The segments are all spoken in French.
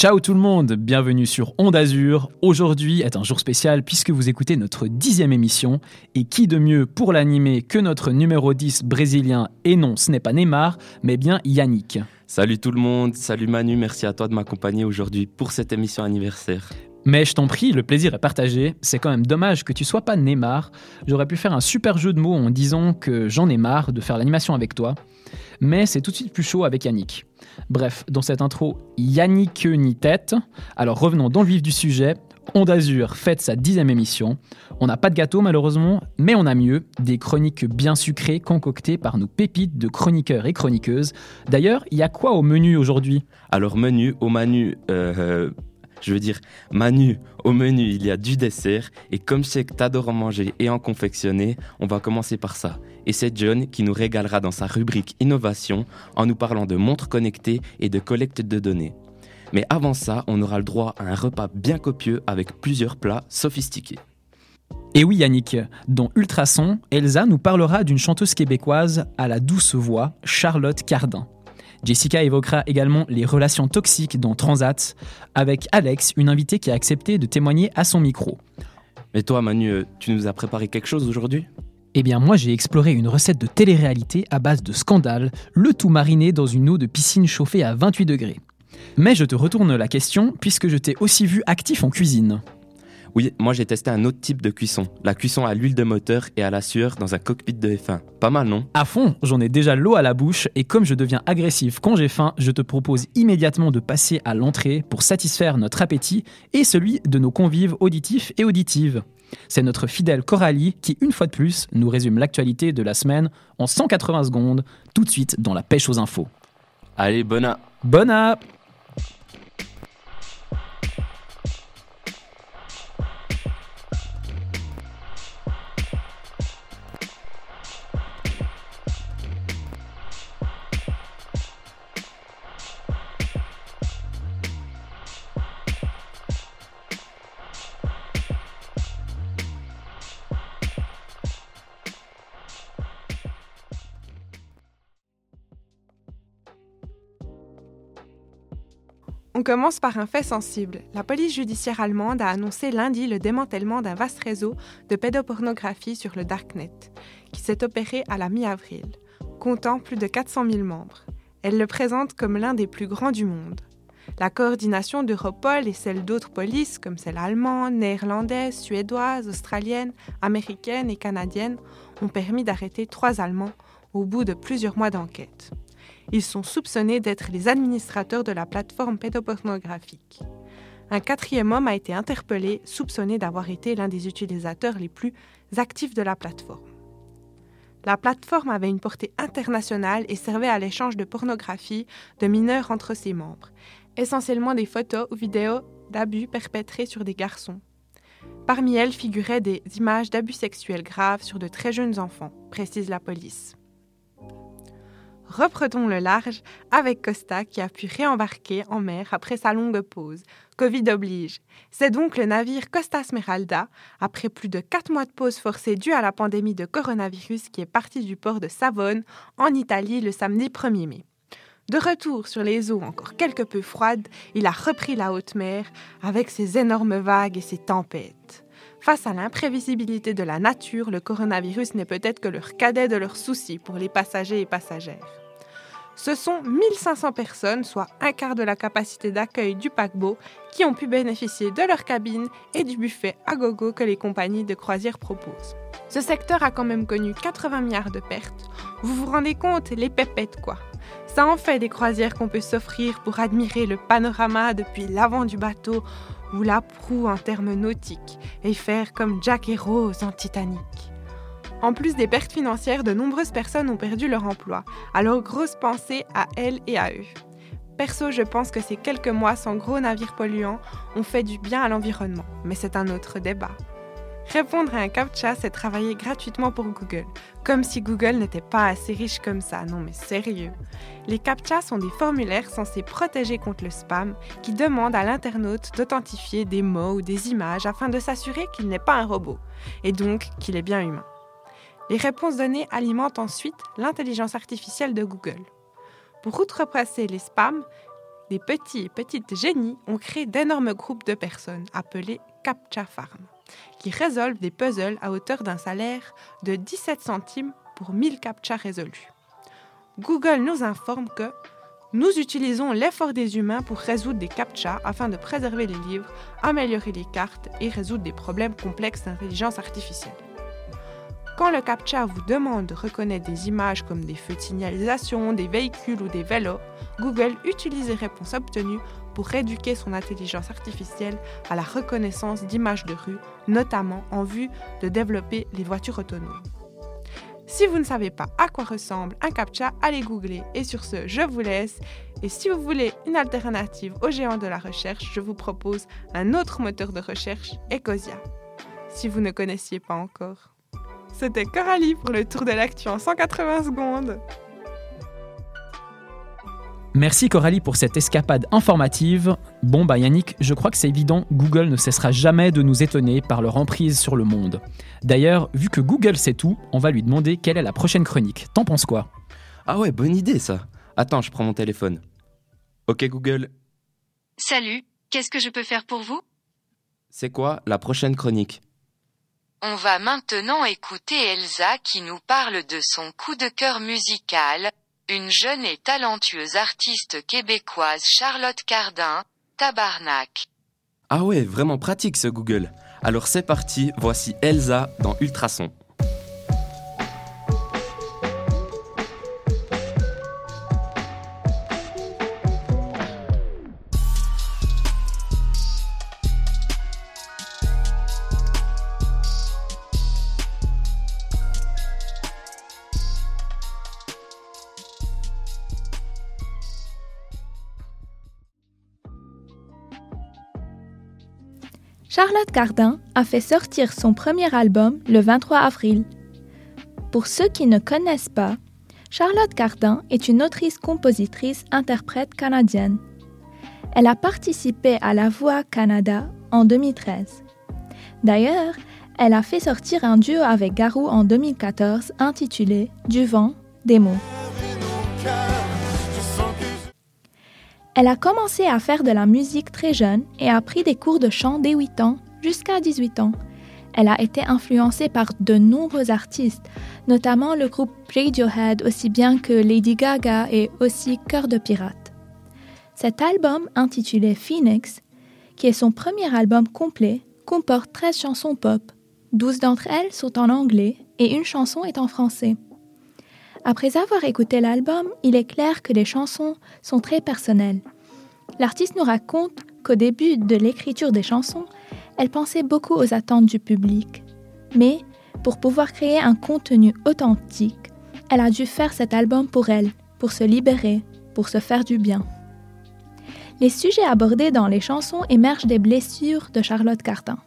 Ciao tout le monde, bienvenue sur Onde Azur. Aujourd'hui est un jour spécial puisque vous écoutez notre dixième émission. Et qui de mieux pour l'animer que notre numéro 10 brésilien Et non, ce n'est pas Neymar, mais bien Yannick. Salut tout le monde, salut Manu, merci à toi de m'accompagner aujourd'hui pour cette émission anniversaire. Mais je t'en prie, le plaisir est partagé. C'est quand même dommage que tu sois pas Neymar. J'aurais pu faire un super jeu de mots en disant que j'en ai marre de faire l'animation avec toi. Mais c'est tout de suite plus chaud avec Yannick. Bref, dans cette intro, Yannick ni tête. Alors revenons dans le vif du sujet. Onde Azur fête sa dixième émission. On n'a pas de gâteau malheureusement, mais on a mieux, des chroniques bien sucrées concoctées par nos pépites de chroniqueurs et chroniqueuses. D'ailleurs, il y a quoi au menu aujourd'hui? Alors menu, au menu, euh, je veux dire, Manu, au menu, il y a du dessert. Et comme sais que t'adores en manger et en confectionner, on va commencer par ça. Et c'est John qui nous régalera dans sa rubrique Innovation en nous parlant de montres connectées et de collecte de données. Mais avant ça, on aura le droit à un repas bien copieux avec plusieurs plats sophistiqués. Et oui Yannick, dans Ultrason, Elsa nous parlera d'une chanteuse québécoise à la douce voix, Charlotte Cardin. Jessica évoquera également les relations toxiques dans Transat, avec Alex, une invitée qui a accepté de témoigner à son micro. Mais toi Manu, tu nous as préparé quelque chose aujourd'hui? Eh bien moi j'ai exploré une recette de télé-réalité à base de scandale, le tout mariné dans une eau de piscine chauffée à 28 degrés. Mais je te retourne la question puisque je t'ai aussi vu actif en cuisine. Oui, moi j'ai testé un autre type de cuisson, la cuisson à l'huile de moteur et à la sueur dans un cockpit de F1. Pas mal, non? À fond, j'en ai déjà l'eau à la bouche et comme je deviens agressif quand j'ai faim, je te propose immédiatement de passer à l'entrée pour satisfaire notre appétit et celui de nos convives auditifs et auditives. C'est notre fidèle Coralie qui, une fois de plus, nous résume l'actualité de la semaine en 180 secondes, tout de suite dans la pêche aux infos. Allez, bonne app Bonne app On commence par un fait sensible. La police judiciaire allemande a annoncé lundi le démantèlement d'un vaste réseau de pédopornographie sur le Darknet, qui s'est opéré à la mi-avril, comptant plus de 400 000 membres. Elle le présente comme l'un des plus grands du monde. La coordination d'Europol et celle d'autres polices, comme celle allemande, néerlandaise, suédoise, australienne, américaine et canadienne, ont permis d'arrêter trois Allemands au bout de plusieurs mois d'enquête. Ils sont soupçonnés d'être les administrateurs de la plateforme pédopornographique. Un quatrième homme a été interpellé, soupçonné d'avoir été l'un des utilisateurs les plus actifs de la plateforme. La plateforme avait une portée internationale et servait à l'échange de pornographie de mineurs entre ses membres, essentiellement des photos ou vidéos d'abus perpétrés sur des garçons. Parmi elles figuraient des images d'abus sexuels graves sur de très jeunes enfants, précise la police reprenons le large avec Costa qui a pu réembarquer en mer après sa longue pause. Covid oblige. C'est donc le navire Costa Smeralda, après plus de quatre mois de pause forcée due à la pandémie de coronavirus, qui est parti du port de Savone, en Italie, le samedi 1er mai. De retour sur les eaux encore quelque peu froides, il a repris la haute mer avec ses énormes vagues et ses tempêtes. Face à l'imprévisibilité de la nature, le coronavirus n'est peut-être que leur cadet de leurs soucis pour les passagers et passagères. Ce sont 1500 personnes, soit un quart de la capacité d'accueil du paquebot, qui ont pu bénéficier de leur cabine et du buffet à gogo que les compagnies de croisière proposent. Ce secteur a quand même connu 80 milliards de pertes. Vous vous rendez compte, les pépettes quoi. Ça en fait des croisières qu'on peut s'offrir pour admirer le panorama depuis l'avant du bateau ou la proue en termes nautiques et faire comme Jack et Rose en Titanic. En plus des pertes financières, de nombreuses personnes ont perdu leur emploi. Alors grosse pensée à elles et à eux. Perso, je pense que ces quelques mois sans gros navires polluants ont fait du bien à l'environnement, mais c'est un autre débat. Répondre à un CAPTCHA, c'est travailler gratuitement pour Google. Comme si Google n'était pas assez riche comme ça, non mais sérieux. Les CAPTCHA sont des formulaires censés protéger contre le spam qui demandent à l'internaute d'authentifier des mots ou des images afin de s'assurer qu'il n'est pas un robot, et donc qu'il est bien humain. Les réponses données alimentent ensuite l'intelligence artificielle de Google. Pour outrepasser les spams, des petits et petites génies ont créé d'énormes groupes de personnes appelés Captcha Farm, qui résolvent des puzzles à hauteur d'un salaire de 17 centimes pour 1000 captcha résolus. Google nous informe que nous utilisons l'effort des humains pour résoudre des captchas afin de préserver les livres, améliorer les cartes et résoudre des problèmes complexes d'intelligence artificielle. Quand le captcha vous demande de reconnaître des images comme des feux de signalisation, des véhicules ou des vélos, Google utilise les réponses obtenues pour éduquer son intelligence artificielle à la reconnaissance d'images de rue, notamment en vue de développer les voitures autonomes. Si vous ne savez pas à quoi ressemble un CAPTCHA, allez googler. Et sur ce, je vous laisse. Et si vous voulez une alternative aux géants de la recherche, je vous propose un autre moteur de recherche, Ecosia. Si vous ne connaissiez pas encore. C'était Coralie pour le tour de l'actu en 180 secondes. Merci Coralie pour cette escapade informative. Bon bah Yannick, je crois que c'est évident, Google ne cessera jamais de nous étonner par leur emprise sur le monde. D'ailleurs, vu que Google sait tout, on va lui demander quelle est la prochaine chronique. T'en penses quoi? Ah ouais, bonne idée ça. Attends, je prends mon téléphone. Ok Google, Salut, qu'est-ce que je peux faire pour vous? C'est quoi la prochaine chronique? On va maintenant écouter Elsa qui nous parle de son coup de cœur musical, une jeune et talentueuse artiste québécoise Charlotte Cardin, Tabarnak. Ah ouais, vraiment pratique ce Google. Alors c'est parti, voici Elsa dans Ultrason. Charlotte Cardin a fait sortir son premier album le 23 avril. Pour ceux qui ne connaissent pas, Charlotte Cardin est une autrice-compositrice-interprète canadienne. Elle a participé à La Voix Canada en 2013. D'ailleurs, elle a fait sortir un duo avec Garou en 2014 intitulé Du vent, des mots. Elle a commencé à faire de la musique très jeune et a pris des cours de chant dès 8 ans jusqu'à 18 ans. Elle a été influencée par de nombreux artistes, notamment le groupe Radiohead aussi bien que Lady Gaga et aussi Cœur de Pirate. Cet album intitulé Phoenix, qui est son premier album complet, comporte 13 chansons pop. 12 d'entre elles sont en anglais et une chanson est en français. Après avoir écouté l'album, il est clair que les chansons sont très personnelles. L'artiste nous raconte qu'au début de l'écriture des chansons, elle pensait beaucoup aux attentes du public. Mais pour pouvoir créer un contenu authentique, elle a dû faire cet album pour elle, pour se libérer, pour se faire du bien. Les sujets abordés dans les chansons émergent des blessures de Charlotte Cardin.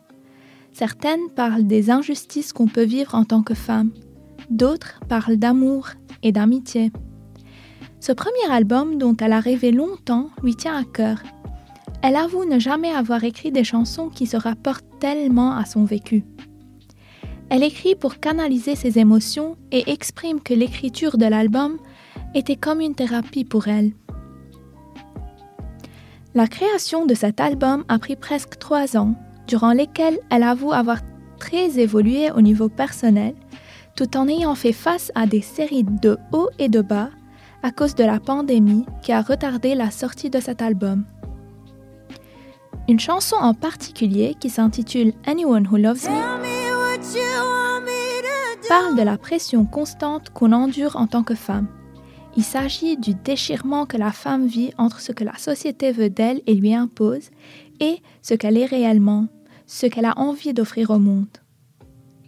Certaines parlent des injustices qu'on peut vivre en tant que femme, d'autres parlent d'amour et d'amitié. Ce premier album, dont elle a rêvé longtemps, lui tient à cœur. Elle avoue ne jamais avoir écrit des chansons qui se rapportent tellement à son vécu. Elle écrit pour canaliser ses émotions et exprime que l'écriture de l'album était comme une thérapie pour elle. La création de cet album a pris presque trois ans, durant lesquels elle avoue avoir très évolué au niveau personnel tout en ayant fait face à des séries de hauts et de bas à cause de la pandémie qui a retardé la sortie de cet album. Une chanson en particulier qui s'intitule Anyone Who Loves Me parle de la pression constante qu'on endure en tant que femme. Il s'agit du déchirement que la femme vit entre ce que la société veut d'elle et lui impose et ce qu'elle est réellement, ce qu'elle a envie d'offrir au monde.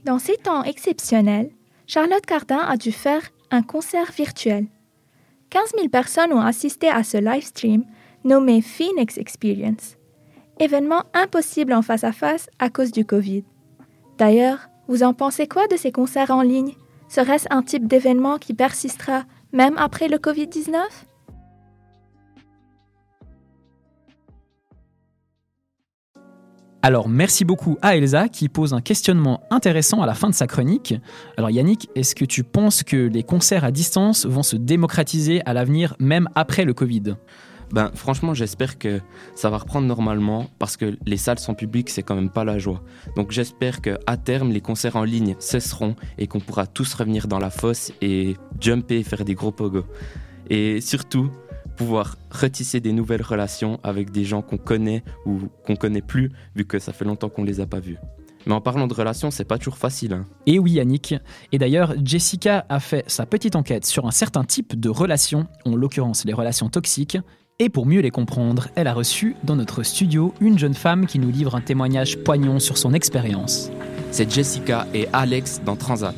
Dans ces temps exceptionnels, Charlotte Cardin a dû faire un concert virtuel. 15 000 personnes ont assisté à ce live stream nommé Phoenix Experience, événement impossible en face à face à cause du Covid. D'ailleurs, vous en pensez quoi de ces concerts en ligne? Serait-ce un type d'événement qui persistera même après le Covid-19 Alors merci beaucoup à Elsa qui pose un questionnement intéressant à la fin de sa chronique. Alors Yannick, est-ce que tu penses que les concerts à distance vont se démocratiser à l'avenir même après le Covid? Ben, franchement, j'espère que ça va reprendre normalement parce que les salles sont publiques, c'est quand même pas la joie. Donc j'espère que à terme, les concerts en ligne cesseront et qu'on pourra tous revenir dans la fosse et jumper et faire des gros pogos. Et surtout, pouvoir retisser des nouvelles relations avec des gens qu'on connaît ou qu'on connaît plus, vu que ça fait longtemps qu'on les a pas vus. Mais en parlant de relations, c'est pas toujours facile. Hein. Et oui, Yannick. Et d'ailleurs, Jessica a fait sa petite enquête sur un certain type de relations, en l'occurrence les relations toxiques. Et pour mieux les comprendre, elle a reçu dans notre studio une jeune femme qui nous livre un témoignage poignant sur son expérience. C'est Jessica et Alex dans Transat.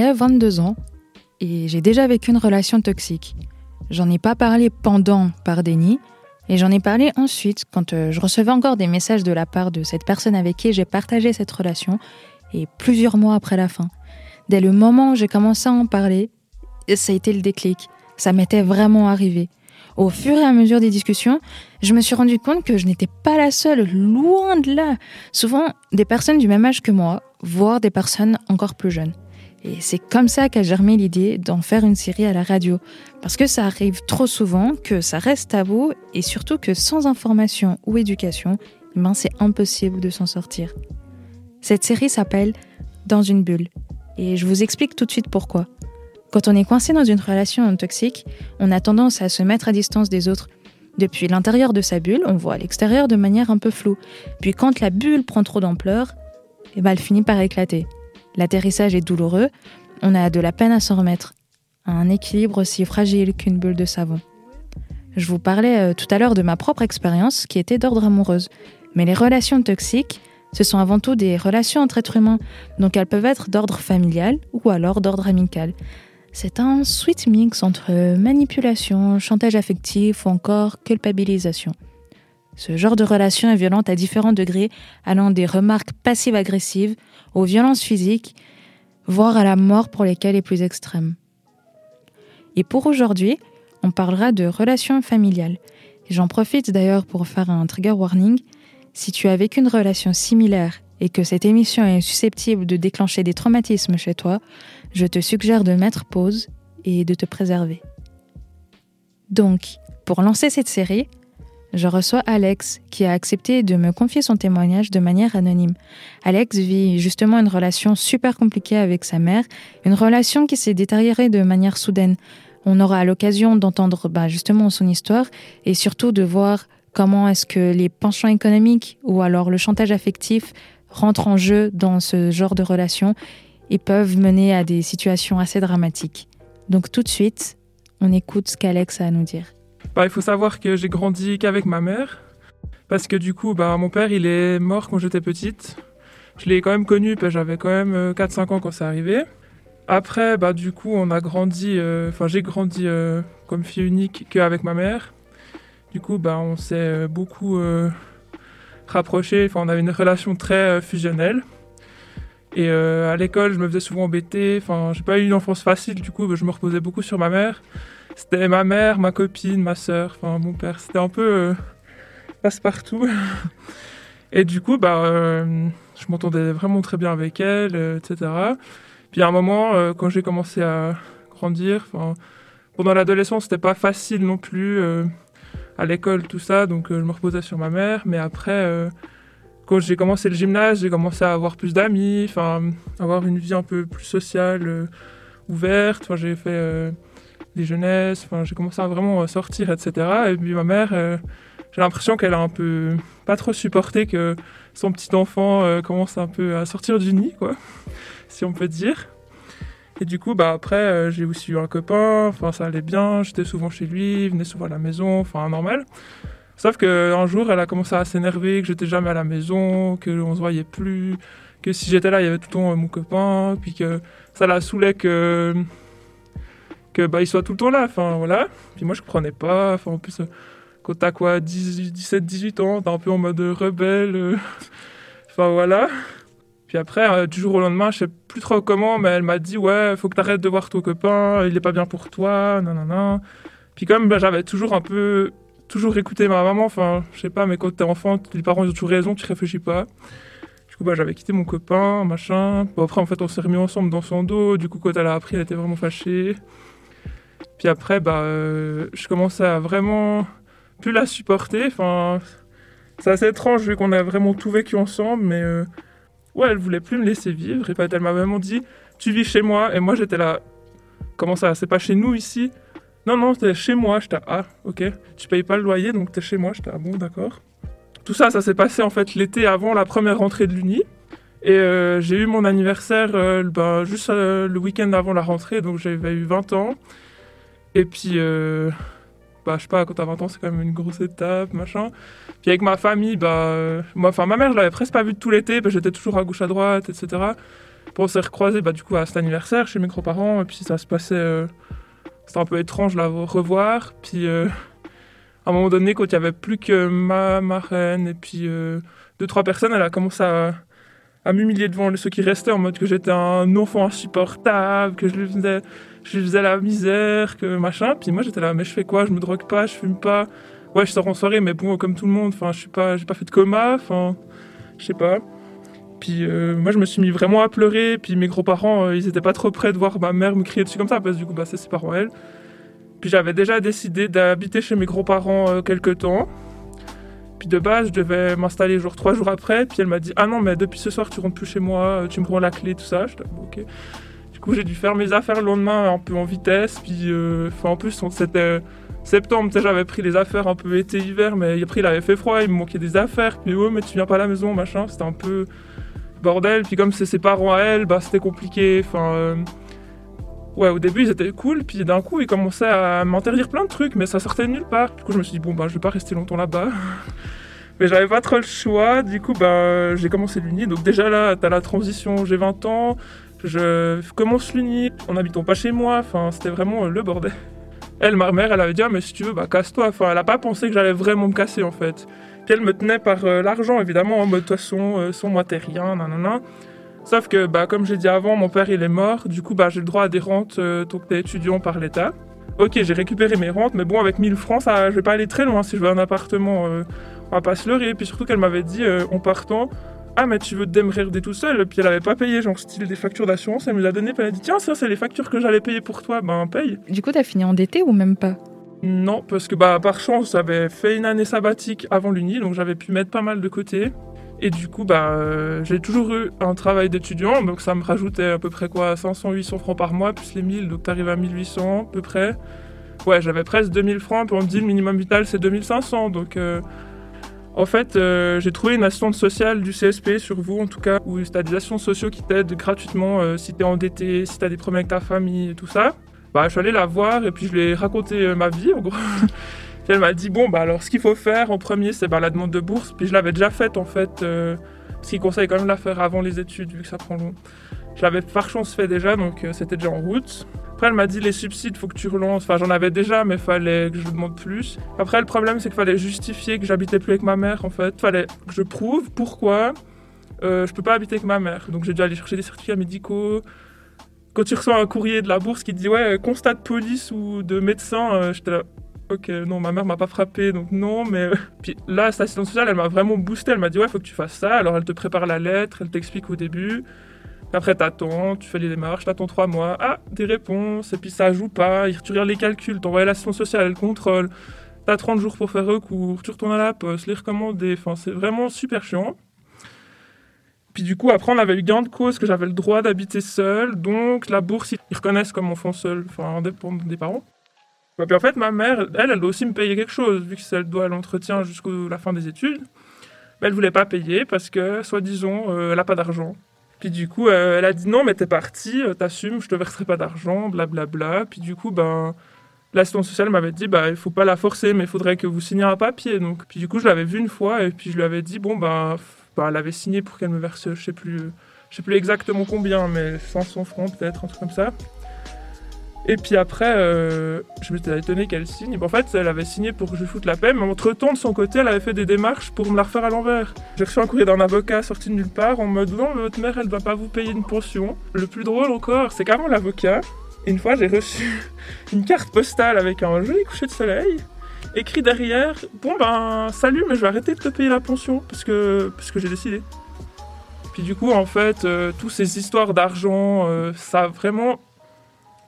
J'ai 22 ans et j'ai déjà vécu une relation toxique. J'en ai pas parlé pendant par déni et j'en ai parlé ensuite quand euh, je recevais encore des messages de la part de cette personne avec qui j'ai partagé cette relation et plusieurs mois après la fin. Dès le moment où j'ai commencé à en parler, ça a été le déclic. Ça m'était vraiment arrivé. Au fur et à mesure des discussions, je me suis rendu compte que je n'étais pas la seule, loin de là. Souvent, des personnes du même âge que moi, voire des personnes encore plus jeunes. Et c'est comme ça qu'a germé l'idée d'en faire une série à la radio. Parce que ça arrive trop souvent que ça reste tabou et surtout que sans information ou éducation, eh ben c'est impossible de s'en sortir. Cette série s'appelle Dans une bulle. Et je vous explique tout de suite pourquoi. Quand on est coincé dans une relation toxique, on a tendance à se mettre à distance des autres. Depuis l'intérieur de sa bulle, on voit l'extérieur de manière un peu floue. Puis quand la bulle prend trop d'ampleur, eh ben elle finit par éclater. L'atterrissage est douloureux, on a de la peine à s'en remettre. Un équilibre aussi fragile qu'une bulle de savon. Je vous parlais euh, tout à l'heure de ma propre expérience qui était d'ordre amoureuse. Mais les relations toxiques, ce sont avant tout des relations entre êtres humains, donc elles peuvent être d'ordre familial ou alors d'ordre amical. C'est un sweet mix entre manipulation, chantage affectif ou encore culpabilisation. Ce genre de relation est violente à différents degrés, allant des remarques passives-agressives aux violences physiques, voire à la mort pour les cas les plus extrêmes. Et pour aujourd'hui, on parlera de relations familiales. J'en profite d'ailleurs pour faire un trigger warning. Si tu as vécu une relation similaire et que cette émission est susceptible de déclencher des traumatismes chez toi, je te suggère de mettre pause et de te préserver. Donc, pour lancer cette série, je reçois Alex qui a accepté de me confier son témoignage de manière anonyme. Alex vit justement une relation super compliquée avec sa mère, une relation qui s'est détériorée de manière soudaine. On aura l'occasion d'entendre bah, justement son histoire et surtout de voir comment est-ce que les penchants économiques ou alors le chantage affectif rentrent en jeu dans ce genre de relation et peuvent mener à des situations assez dramatiques. Donc tout de suite, on écoute ce qu'Alex a à nous dire. Bah, il faut savoir que j'ai grandi qu'avec ma mère. Parce que du coup, bah, mon père, il est mort quand j'étais petite. Je l'ai quand même connu, j'avais quand même 4-5 euh, ans quand c'est arrivé. Après, bah, du coup, on a grandi, euh, enfin, j'ai grandi euh, comme fille unique qu'avec ma mère. Du coup, bah, on s'est beaucoup rapprochés, enfin, on avait une relation très fusionnelle. Et à l'école, je me faisais souvent embêter, enfin, j'ai pas eu une enfance facile, du coup, bah, je me reposais beaucoup sur ma mère. C'était ma mère, ma copine, ma soeur, enfin mon père. C'était un peu euh, passe-partout. Et du coup, bah, euh, je m'entendais vraiment très bien avec elle, euh, etc. Puis à un moment, quand j'ai commencé à grandir, pendant l'adolescence, c'était pas facile non plus à l'école, tout ça. Donc je me reposais sur ma mère. Mais après, quand j'ai commencé le gymnase, j'ai commencé à avoir plus d'amis, enfin, avoir une vie un peu plus sociale, ouverte. J'ai fait Enfin, j'ai commencé à vraiment sortir, etc. Et puis ma mère, euh, j'ai l'impression qu'elle a un peu pas trop supporté que son petit enfant euh, commence un peu à sortir du nid, quoi, si on peut dire. Et du coup, bah après, euh, j'ai aussi eu un copain. Enfin, ça allait bien. J'étais souvent chez lui, il venait souvent à la maison. Enfin, normal. Sauf qu'un jour, elle a commencé à s'énerver, que j'étais jamais à la maison, que on se voyait plus, que si j'étais là, il y avait tout le temps mon copain, puis que ça la saoulait que bah il soit tout le temps là enfin voilà puis moi je comprenais pas enfin en plus euh, quand t'as quoi, 17, 18 ans, t'es un peu en mode rebelle. euh. enfin voilà. Puis après, euh, du jour au lendemain, je sais plus trop comment, mais elle m'a dit Ouais, faut que t'arrêtes de voir ton copain, il est pas bien pour toi, non, non, non. Puis comme ben, j'avais toujours un peu. Toujours écouté ma maman, enfin, je sais pas, mais quand t'es enfant, les parents ont toujours raison, tu réfléchis pas. Du bah, j'avais quitté mon copain, machin. Bon, après, en fait, on s'est remis ensemble dans son dos. Du coup, quand elle a appris, elle était vraiment fâchée. Puis après, bah, euh, je commençais à vraiment plus la supporter. Enfin, c'est assez étrange vu qu'on a vraiment tout vécu ensemble, mais euh, ouais, elle voulait plus me laisser vivre. Et elle m'a vraiment dit Tu vis chez moi. Et moi, j'étais là Comment ça C'est pas chez nous ici? Non, non, t'es chez moi. J'étais Ah, ok. Tu payes pas le loyer, donc t'es chez moi. J'étais Ah, bon, d'accord. Tout ça, ça s'est passé en fait l'été avant la première rentrée de l'Uni. Et euh, j'ai eu mon anniversaire euh, ben, juste le week-end avant la rentrée, donc j'avais eu 20 ans. Et puis, euh, bah, je sais pas, quand t'as 20 ans, c'est quand même une grosse étape, machin. Puis avec ma famille, bah, euh, moi, enfin, ma mère, je l'avais presque pas vue tout l'été, j'étais toujours à gauche, à droite, etc. Puis on s'est recroisés, bah, du coup, à cet anniversaire chez mes grands-parents, et puis ça se passait. euh, C'était un peu étrange la revoir. Puis, à un moment donné, quand il y avait plus que ma marraine et puis deux, trois personnes, elle a commencé à à m'humilier devant ceux qui restaient en mode que j'étais un enfant insupportable, que je lui faisais, la misère, que machin. Puis moi j'étais là, mais je fais quoi? Je me drogue pas, je fume pas. Ouais, je sors en soirée, mais bon, comme tout le monde, enfin, je suis pas, j'ai pas fait de coma, enfin, je sais pas. Puis euh, moi je me suis mis vraiment à pleurer. Puis mes grands-parents, euh, ils étaient pas trop prêts de voir ma mère me crier dessus comme ça, parce que du coup, bah, c'est ses parents elle. Puis j'avais déjà décidé d'habiter chez mes grands-parents euh, quelques temps. Puis de base, je devais m'installer genre trois jours après. Puis elle m'a dit Ah non, mais depuis ce soir, tu rentres plus chez moi, euh, tu me rends la clé, tout ça. Ok. Du coup, j'ai dû faire mes affaires le lendemain un peu en vitesse. Puis euh, en plus, c'était septembre, tu sais, j'avais pris les affaires un peu été-hiver, mais après, il avait fait froid, il me manquait des affaires. Puis ouais, mais tu viens pas à la maison, machin. C'était un peu bordel. Puis comme c'est ses parents à elle, bah c'était compliqué. Enfin. euh, Ouais, au début ils étaient cool, puis d'un coup ils commençaient à m'interdire plein de trucs, mais ça sortait de nulle part. Du coup je me suis dit, bon bah je vais pas rester longtemps là-bas. mais j'avais pas trop le choix, du coup bah j'ai commencé l'Uni. Donc déjà là, t'as la transition, j'ai 20 ans, je commence l'Uni, en habitant pas chez moi, enfin c'était vraiment euh, le bordel. Elle, ma mère, elle avait dit, ah, mais si tu veux, bah casse-toi. Enfin, elle a pas pensé que j'allais vraiment me casser en fait. Puis elle me tenait par euh, l'argent évidemment, en mode de toute façon, euh, sans moi rien, nanana. Sauf que, bah, comme j'ai dit avant, mon père il est mort, du coup bah, j'ai le droit à des rentes euh, tant que t'es étudiant par l'État. Ok, j'ai récupéré mes rentes, mais bon, avec 1000 francs, ça, je vais pas aller très loin si je veux un appartement. euh, on va pas se leurrer. Puis surtout qu'elle m'avait dit euh, en partant, ah mais tu veux te démerder tout seul. Puis elle avait pas payé, genre style des factures d'assurance, elle me les a donné, puis elle a dit tiens ça c'est les factures que j'allais payer pour toi, ben paye. Du coup, t'as fini endetté ou même pas? Non, parce que bah par chance j'avais fait une année sabbatique avant l'Uni, donc j'avais pu mettre pas mal de côté. Et du coup, bah, euh, j'ai toujours eu un travail d'étudiant, donc ça me rajoutait à peu près quoi, 500-800 francs par mois, plus les 1000, donc t'arrives à 1800 à peu près. Ouais, j'avais presque 2000 francs, puis on me dit le minimum vital c'est 2500, donc euh, en fait, euh, j'ai trouvé une assistante sociale du CSP sur vous, en tout cas, où t'as des assistants sociaux qui t'aident gratuitement si t'es endetté, si t'as des problèmes avec ta famille et tout ça. Bah, je suis allé la voir et puis je lui ai raconté ma vie, en gros. Elle m'a dit bon bah alors ce qu'il faut faire en premier c'est bah, la demande de bourse. Puis je l'avais déjà faite en fait, euh, parce qu'il conseille quand même de la faire avant les études vu que ça prend long. Je l'avais par chance fait déjà donc euh, c'était déjà en route. Après elle m'a dit les subsides faut que tu relances. Enfin j'en avais déjà mais fallait que je demande plus. Après le problème c'est qu'il fallait justifier que j'habitais plus avec ma mère en fait. Fallait que je prouve pourquoi euh, je peux pas habiter avec ma mère. Donc j'ai dû aller chercher des certificats médicaux. Quand tu reçois un courrier de la bourse qui te dit ouais constat de police ou de médecin, euh, j'étais là ok, non, ma mère m'a pas frappé, donc non, mais. euh, Puis là, cette assistante sociale, elle m'a vraiment boosté. Elle m'a dit, ouais, faut que tu fasses ça. Alors, elle te prépare la lettre, elle t'explique au début. Après, t'attends, tu fais les démarches, t'attends trois mois. Ah, des réponses, et puis ça joue pas. Tu regardes les calculs, t'envoies l'assistante sociale, elle contrôle. T'as 30 jours pour faire recours, tu retournes à la poste, les recommander. Enfin, c'est vraiment super chiant. Puis du coup, après, on avait eu gain de cause que j'avais le droit d'habiter seul. Donc, la bourse, ils reconnaissent comme enfant seul, enfin, indépendant des parents. Ouais, puis en fait, ma mère, elle, elle doit aussi me payer quelque chose, vu que elle doit l'entretien jusqu'à la fin des études. Mais elle voulait pas payer parce que, soi-disant, euh, elle a pas d'argent. Puis du coup, euh, elle a dit non, mais t'es parti, euh, t'assumes, je te verserai pas d'argent, blablabla. Puis du coup, ben, l'assistante sociale m'avait dit, bah, il faut pas la forcer, mais il faudrait que vous signiez un papier. Donc, puis du coup, je l'avais vue une fois et puis je lui avais dit, bon, ben, ben, elle avait signé pour qu'elle me verse, je sais plus, je sais plus exactement combien, mais 500 francs peut-être, un truc comme ça. Et puis après, euh, je m'étais étonné qu'elle signe. en fait, elle avait signé pour que je foute la paix, mais entre-temps, de son côté, elle avait fait des démarches pour me la refaire à l'envers. J'ai reçu un courrier d'un avocat sorti de nulle part en mode non, votre mère, elle ne va pas vous payer une pension. Le plus drôle encore, c'est qu'avant l'avocat, une fois, j'ai reçu une carte postale avec un joli coucher de soleil, écrit derrière Bon ben, salut, mais je vais arrêter de te payer la pension parce que, parce que j'ai décidé. Puis du coup, en fait, euh, toutes ces histoires d'argent, euh, ça a vraiment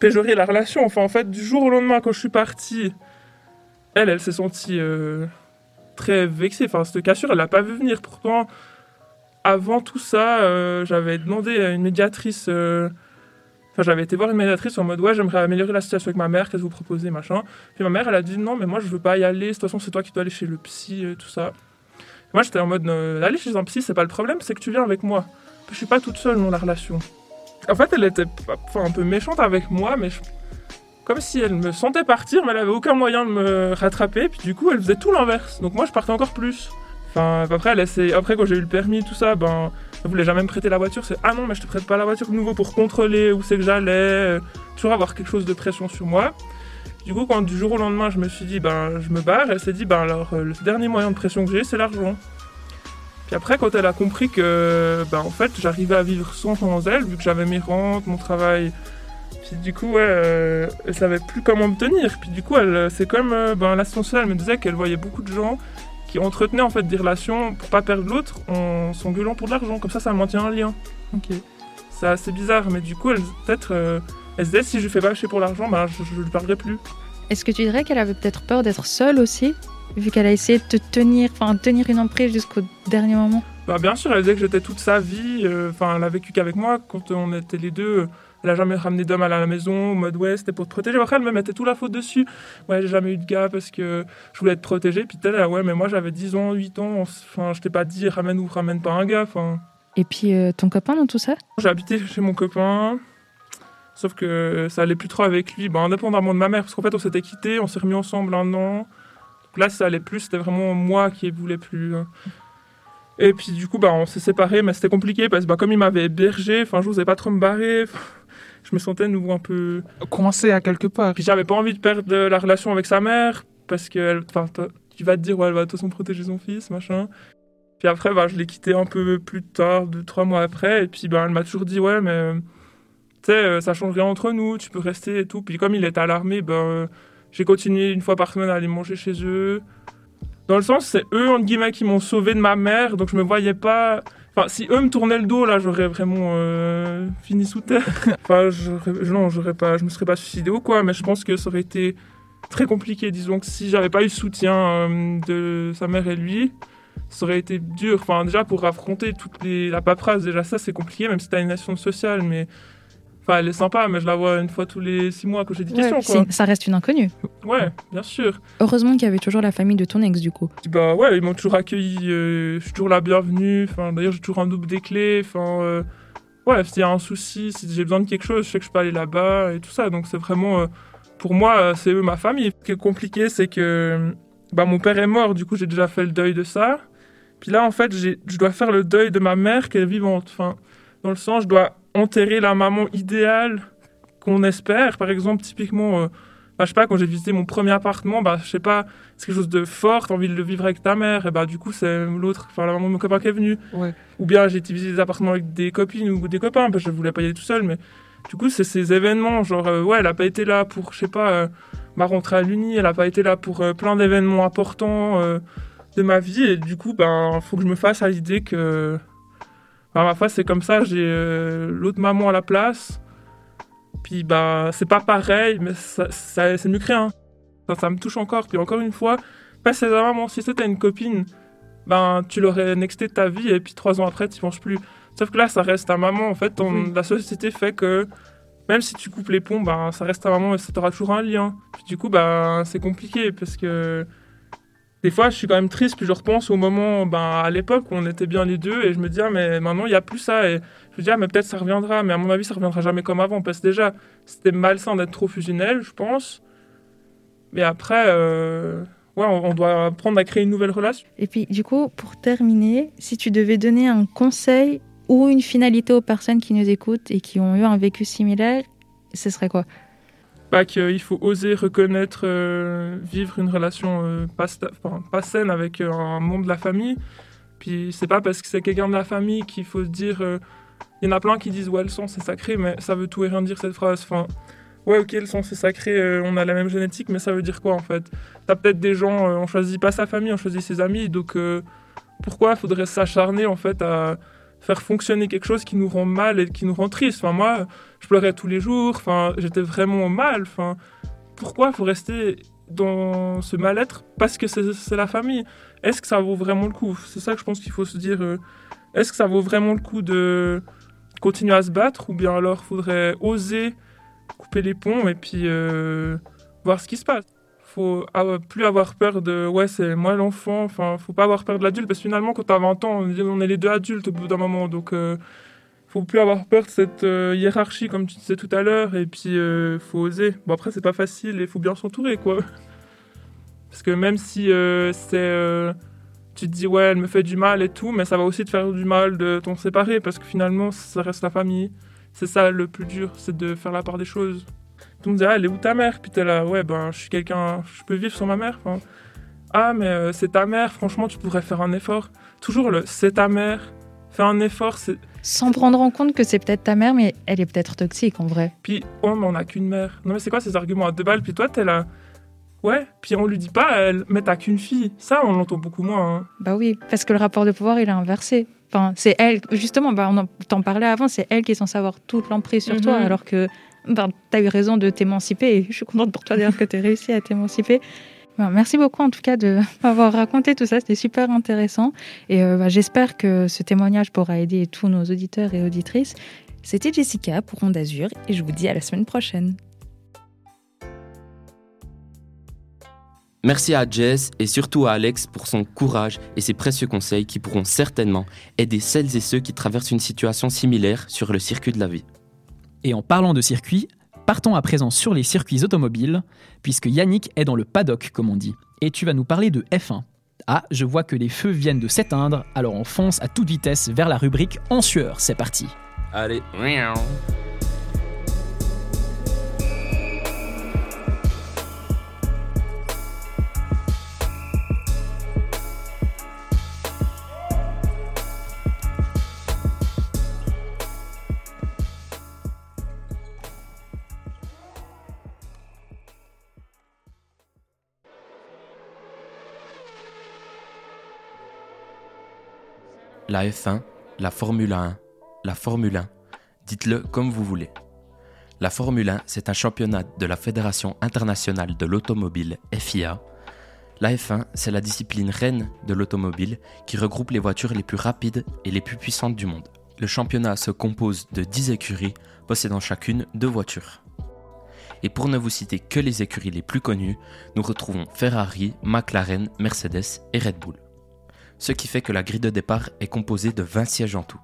péjoré la relation. Enfin, en fait, du jour au lendemain, quand je suis partie, elle, elle s'est sentie euh, très vexée. Enfin, cette cassure, elle l'a pas vu venir. Pourtant, avant tout ça, j'avais demandé à une médiatrice Enfin, j'avais été voir une médiatrice en mode ouais, j'aimerais améliorer la situation avec ma mère, qu'est-ce que vous proposez, machin. Puis ma mère, elle a dit non, mais moi je veux pas y aller, de toute façon, c'est toi qui dois aller chez le psy et tout ça. moi, j'étais en mode euh, aller chez un psy, c'est pas le problème, c'est que tu viens avec moi. je suis pas toute seule dans la relation. En fait, elle était un peu méchante avec moi, mais comme si elle me sentait partir, mais elle avait aucun moyen de me rattraper. Puis du coup, elle faisait tout l'inverse. Donc moi, je partais encore plus. Enfin, après, elle après quand j'ai eu le permis, tout ça, ben elle voulait jamais me prêter la voiture, c'est ah non, mais je te prête pas la voiture de nouveau pour contrôler où c'est que j'allais, euh, toujours avoir quelque chose de pression sur moi. Du coup, quand du jour au lendemain, je me suis dit, ben, je me barre, elle s'est dit, ben, alors, euh, le dernier moyen de pression que j'ai, c'est l'argent. Puis après, quand elle a compris que, ben, en fait, j'arrivais à vivre sans, elle, vu que j'avais mes rentes, mon travail, puis du coup, ouais, euh, elle savait plus comment me tenir. Puis du coup, elle, c'est comme, ben, l'assistante sociale, elle me disait qu'elle voyait beaucoup de gens qui entretenait en fait des relations pour pas perdre l'autre en s'engueulant pour de l'argent. Comme ça, ça maintient un lien. Ok. C'est assez bizarre, mais du coup, elle peut-être, euh, elle se disait si je fais pas lâcher pour l'argent, bah, je, je lui parlerai plus. Est-ce que tu dirais qu'elle avait peut-être peur d'être seule aussi, vu qu'elle a essayé de te tenir, enfin tenir une emprise jusqu'au dernier moment Bah bien sûr, elle disait que j'étais toute sa vie. Euh, enfin, elle a vécu qu'avec moi quand on était les deux. Elle a jamais ramené d'homme à la maison, au mode ouais, c'était pour te protéger. Après, elle me mettait tout la faute dessus. Ouais, j'ai jamais eu de gars parce que je voulais être protégée. Puis peut-être, ouais, mais moi j'avais 10 ans, 8 ans. Enfin, je t'ai pas dit ramène ou ramène pas un gars. Enfin. Et puis euh, ton copain dans tout ça? J'ai habité chez mon copain. Sauf que ça allait plus trop avec lui, ben, indépendamment de ma mère, parce qu'en fait on s'était quittés, on s'est remis ensemble un an. Là ça allait plus, c'était vraiment moi qui voulais plus. Hein. Et puis du coup bah, on s'est séparés, mais c'était compliqué parce que bah, comme il m'avait hébergé, enfin je n'osais pas trop me barrer je me sentais nouveau un peu coincé à quelque part. Puis j'avais pas envie de perdre la relation avec sa mère parce que tu vas te dire ouais elle va de toute façon protéger son fils machin. Puis après bah, je l'ai quitté un peu plus tard, deux trois mois après et puis bah, elle m'a toujours dit ouais mais tu sais euh, ça change rien entre nous, tu peux rester et tout. Puis comme il était à l'armée, ben j'ai continué une fois par semaine à aller manger chez eux. Dans le sens, c'est eux, entre guillemets, qui m'ont sauvé de ma mère, donc je me voyais pas. Enfin, si eux me tournaient le dos, là, j'aurais vraiment euh, fini sous terre. enfin, non, j'aurais pas, je me serais pas suicidé ou quoi, mais je pense que ça aurait été très compliqué. Disons si j'avais pas eu soutien euh, de sa mère et lui, ça aurait été dur. Enfin, déjà pour affronter toute les, la paperasse, déjà ça c'est compliqué, même si t'as une nation sociale, mais Enfin, elle est sympa, mais je la vois une fois tous les six mois que j'ai des questions. Quoi. Ça reste une inconnue. Ouais, bien sûr. Heureusement qu'il y avait toujours la famille de ton ex, du coup. Bah ouais, ils m'ont toujours accueilli. Euh, je suis toujours la bienvenue. Enfin, d'ailleurs, j'ai toujours un double des clés. Enfin, euh, ouais, s'il y a un souci, si j'ai besoin de quelque chose, je sais que je peux aller là-bas et tout ça. Donc c'est vraiment, euh, pour moi, c'est eux ma famille. Ce qui est compliqué, c'est que bah, mon père est mort. Du coup, j'ai déjà fait le deuil de ça. Puis là, en fait, je dois faire le deuil de ma mère qui est vivante. Enfin, dans le sens, je dois enterrer la maman idéale qu'on espère. Par exemple, typiquement, euh, bah, je sais pas, quand j'ai visité mon premier appartement, bah, je sais pas, c'est quelque chose de fort, t'as envie de le vivre avec ta mère, et bah, du coup, c'est l'autre, enfin, la maman de mon copain qui est venue. Ou bien j'ai été visiter des appartements avec des copines ou des copains, parce que je voulais pas y aller tout seul, mais du coup, c'est ces événements, genre, euh, ouais, elle a pas été là pour, je sais pas, euh, ma rentrée à l'Uni, elle a pas été là pour plein d'événements importants de ma vie, et du coup, ben, faut que je me fasse à l'idée que bah, ma foi, c'est comme ça, j'ai euh, l'autre maman à la place. Puis, bah, c'est pas pareil, mais ça, c'est mieux que rien. Ça, me touche encore. Puis, encore une fois, pas c'est la maman. Si c'était une copine, ben, tu l'aurais nexté ta vie et puis trois ans après, tu penses plus. Sauf que là, ça reste ta maman. En fait, la société fait que même si tu coupes les ponts, ben, ça reste ta maman et ça t'aura toujours un lien. Puis, du coup, ben, c'est compliqué parce que des fois, je suis quand même triste, puis je repense au moment, ben, à l'époque où on était bien les deux, et je me dis, ah, mais maintenant, il n'y a plus ça. Et je me dis, ah, mais peut-être ça reviendra, mais à mon avis, ça reviendra jamais comme avant, parce que déjà, c'était malsain d'être trop fusionnel, je pense. Mais après, euh, ouais, on doit apprendre à créer une nouvelle relation. Et puis, du coup, pour terminer, si tu devais donner un conseil ou une finalité aux personnes qui nous écoutent et qui ont eu un vécu similaire, ce serait quoi? Bah, qu'il faut oser reconnaître, euh, vivre une relation euh, pas, pas saine avec euh, un membre de la famille. Puis c'est pas parce que c'est quelqu'un de la famille qu'il faut se dire. Il y en a plein qui disent ouais le sang c'est sacré, mais ça veut tout et rien dire cette phrase. Enfin, ouais ok le sang c'est sacré, on a la même génétique, mais ça veut dire quoi en fait? T'as peut-être des gens, euh, on choisit pas sa famille, on choisit ses amis, donc pourquoi faudrait s'acharner en fait à faire fonctionner quelque chose qui nous rend mal et qui nous rend triste Enfin moi, je pleurais tous les jours, enfin j'étais vraiment mal. Enfin pourquoi faut rester dans ce mal-être parce que c'est la famille? Est-ce que ça vaut vraiment le coup? C'est ça que je pense qu'il faut se dire. euh, Est-ce que ça vaut vraiment le coup de continuer à se battre ou bien alors faudrait oser couper les ponts et puis euh, voir ce qui se passe? Faut plus avoir peur de ouais c'est moi l'enfant enfin faut pas avoir peur de l'adulte parce que finalement quand t'as 20 ans on est- on est les deux adultes au bout d'un moment donc euh, faut plus avoir peur de cette euh, hiérarchie comme tu disais tout à l'heure et puis euh, faut oser. Bon après c'est pas facile et faut bien s'entourer quoi. Parce que même si euh, c'est euh, tu te dis ouais elle me fait du mal et tout mais ça va aussi te faire du mal de t'en séparer parce que finalement ça reste la famille. C'est ça le plus dur c'est de faire la part des choses tout le monde dit ah elle est où ta mère? Puis t'es là ouais ben je suis quelqu'un je peux vivre sans ma mère Enfin, ah mais euh, c'est ta mère franchement tu pourrais faire un effort toujours le c'est ta mère fais un effort c'est Sans prendre en compte que c'est peut-être ta mère, mais elle est peut-être toxique en vrai. puis oh mais on a qu'une mère non mais c'est quoi ces arguments à deux balles? Puis toi t'es là ouais puis on lui dit pas elle mais t'as qu'une fille ça on l'entend beaucoup moins hein. Bah oui, parce que le rapport de pouvoir, il est inversé. Enfin, c'est elle, justement, bah, on en t'en parlait avant, c'est elle qui est censée avoir toute l'emprise sur toi, Mhm. alors que bah, tu as eu raison de t'émanciper, et je suis contente pour toi d'ailleurs que tu aies réussi à t'émanciper. Merci beaucoup en tout cas de m'avoir raconté tout ça, c'était super intéressant. Et euh, bah, j'espère que ce témoignage pourra aider tous nos auditeurs et auditrices. C'était Jessica pour Onde Azur, et je vous dis à la semaine prochaine. Merci à Jess et surtout à Alex pour son courage et ses précieux conseils qui pourront certainement aider celles et ceux qui traversent une situation similaire sur le circuit de la vie. Et en parlant de circuit, partons à présent sur les circuits automobiles, puisque Yannick est dans le paddock, comme on dit. Et tu vas nous parler de F1. Ah, je vois que les feux viennent de s'éteindre, alors on fonce à toute vitesse vers la rubrique En sueur. C'est parti. Allez. La F1, la Formule 1, la Formule 1, dites-le comme vous voulez. La Formule 1, c'est un championnat de la Fédération internationale de l'automobile FIA. La F1, c'est la discipline reine de l'automobile qui regroupe les voitures les plus rapides et les plus puissantes du monde. Le championnat se compose de 10 écuries possédant chacune deux voitures. Et pour ne vous citer que les écuries les plus connues, nous retrouvons Ferrari, McLaren, Mercedes et Red Bull. Ce qui fait que la grille de départ est composée de 20 sièges en tout.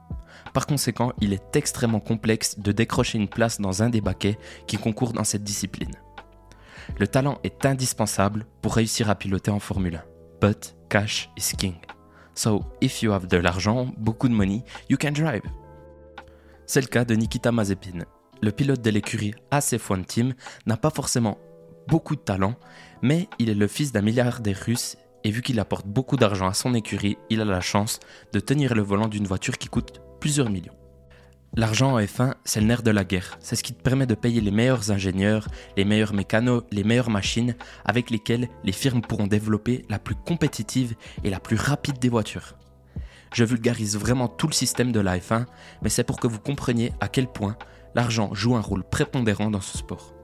Par conséquent, il est extrêmement complexe de décrocher une place dans un des baquets qui concourent dans cette discipline. Le talent est indispensable pour réussir à piloter en Formule 1. But cash is king. So, if you have de l'argent, beaucoup de money, you can drive. C'est le cas de Nikita Mazepin. Le pilote de l'écurie AC1 Team n'a pas forcément beaucoup de talent, mais il est le fils d'un milliardaire russe et vu qu'il apporte beaucoup d'argent à son écurie, il a la chance de tenir le volant d'une voiture qui coûte plusieurs millions. L'argent en F1, c'est le nerf de la guerre. C'est ce qui te permet de payer les meilleurs ingénieurs, les meilleurs mécanos, les meilleures machines avec lesquelles les firmes pourront développer la plus compétitive et la plus rapide des voitures. Je vulgarise vraiment tout le système de la F1, mais c'est pour que vous compreniez à quel point l'argent joue un rôle prépondérant dans ce sport.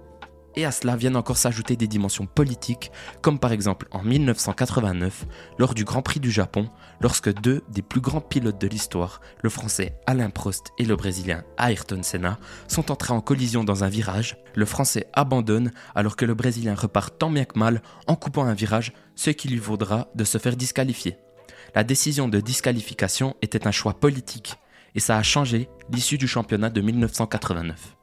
Et à cela viennent encore s'ajouter des dimensions politiques, comme par exemple en 1989, lors du Grand Prix du Japon, lorsque deux des plus grands pilotes de l'histoire, le français Alain Prost et le brésilien Ayrton Senna, sont entrés en collision dans un virage, le français abandonne alors que le brésilien repart tant bien que mal en coupant un virage, ce qui lui vaudra de se faire disqualifier. La décision de disqualification était un choix politique, et ça a changé l'issue du championnat de 1989